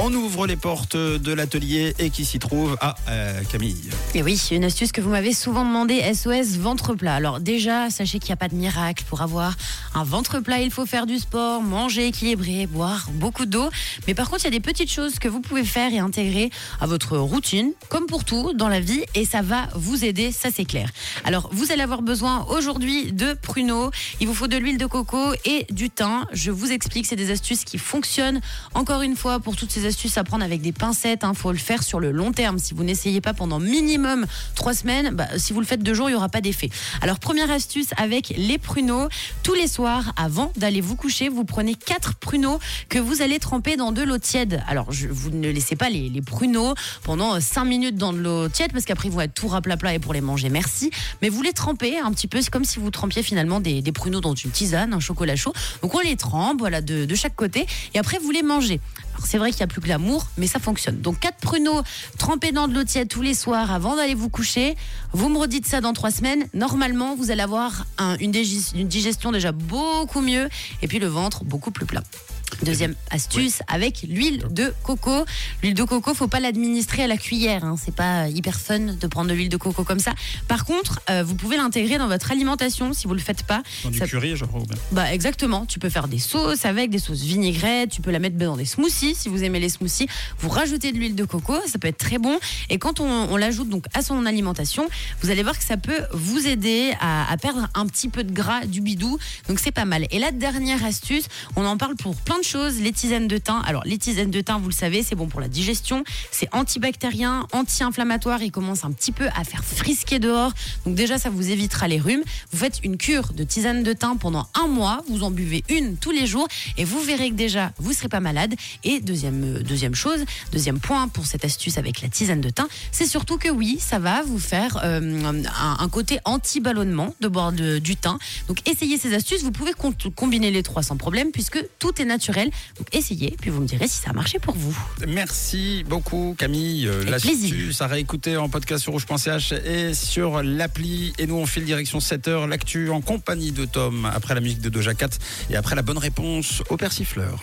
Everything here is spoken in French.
On ouvre les portes de l'atelier et qui s'y trouve Ah, euh, Camille. Et oui, une astuce que vous m'avez souvent demandé, SOS ventre plat. Alors déjà, sachez qu'il n'y a pas de miracle pour avoir un ventre plat. Il faut faire du sport, manger équilibré, boire beaucoup d'eau. Mais par contre, il y a des petites choses que vous pouvez faire et intégrer à votre routine, comme pour tout dans la vie, et ça va vous aider, ça c'est clair. Alors, vous allez avoir besoin aujourd'hui de pruneaux. Il vous faut de l'huile de coco et du thym. Je vous explique, c'est des astuces qui fonctionnent. Encore une fois, pour toutes ces astuces à prendre avec des pincettes. Il faut le faire sur le long terme. Si vous n'essayez pas pendant minimum trois semaines, bah, si vous le faites deux jours, il n'y aura pas d'effet. Alors, première astuce avec les pruneaux. Tous les soirs, avant d'aller vous coucher, vous prenez quatre pruneaux que vous allez tremper dans de l'eau tiède. Alors, vous ne laissez pas les, pruneaux pendant cinq minutes dans de l'eau tiède parce qu'après, ils vont être tout raplat et pour les manger. Merci. Mais vous les trempez un petit peu. C'est comme si vous trempiez finalement des, pruneaux dans une tisane, un chocolat chaud. Donc, on les trempe, voilà, de chaque côté. Et après, vous les mangez. C'est vrai qu'il n'y a plus que l'amour, mais ça fonctionne. Donc quatre pruneaux trempés dans de l'eau tiède tous les soirs avant d'aller vous coucher. Vous me redites ça dans trois semaines. Normalement, vous allez avoir un, une, une digestion déjà beaucoup mieux et puis le ventre beaucoup plus plat. Deuxième astuce avec l'huile de coco. L'huile de coco, faut pas l'administrer à la cuillère. Hein. C'est pas hyper fun de prendre de l'huile de coco comme ça. Par contre, euh, vous pouvez l'intégrer dans votre alimentation si vous le faites pas. Dans du curry, je crois. Bah exactement. Tu peux faire des sauces avec des sauces vinaigrettes. Tu peux la mettre dans des smoothies si vous aimez les smoothies. Vous rajoutez de l'huile de coco, ça peut être très bon. Et quand on, on l'ajoute donc à son alimentation, vous allez voir que ça peut vous aider à, à perdre un petit peu de gras du bidou. Donc c'est pas mal. Et la dernière astuce, on en parle pour plein de choses, les tisanes de thym. Alors, les tisanes de thym, vous le savez, c'est bon pour la digestion, c'est antibactérien, anti-inflammatoire. Il commence un petit peu à faire frisquer dehors. Donc, déjà, ça vous évitera les rhumes. Vous faites une cure de tisane de thym pendant un mois. Vous en buvez une tous les jours et vous verrez que déjà, vous serez pas malade. Et deuxième, euh, deuxième chose, deuxième point pour cette astuce avec la tisane de thym, c'est surtout que oui, ça va vous faire euh, un, un, côté anti-ballonnement de boire de, du thym. Donc, essayez ces astuces. Vous pouvez combiner les trois sans problème puisque tout est naturel naturel. Donc essayez, puis vous me direz si ça a marché pour vous. Merci beaucoup Camille. L'astuce à réécouter en podcast sur rouge.ch et sur l'appli. Et nous on file direction 7h, l'actu en compagnie de Tom, après la musique de Doja Cat et après la bonne réponse au persifleur.